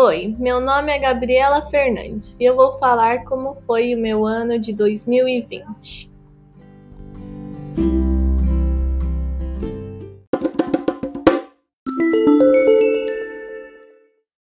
Oi, meu nome é Gabriela Fernandes e eu vou falar como foi o meu ano de 2020.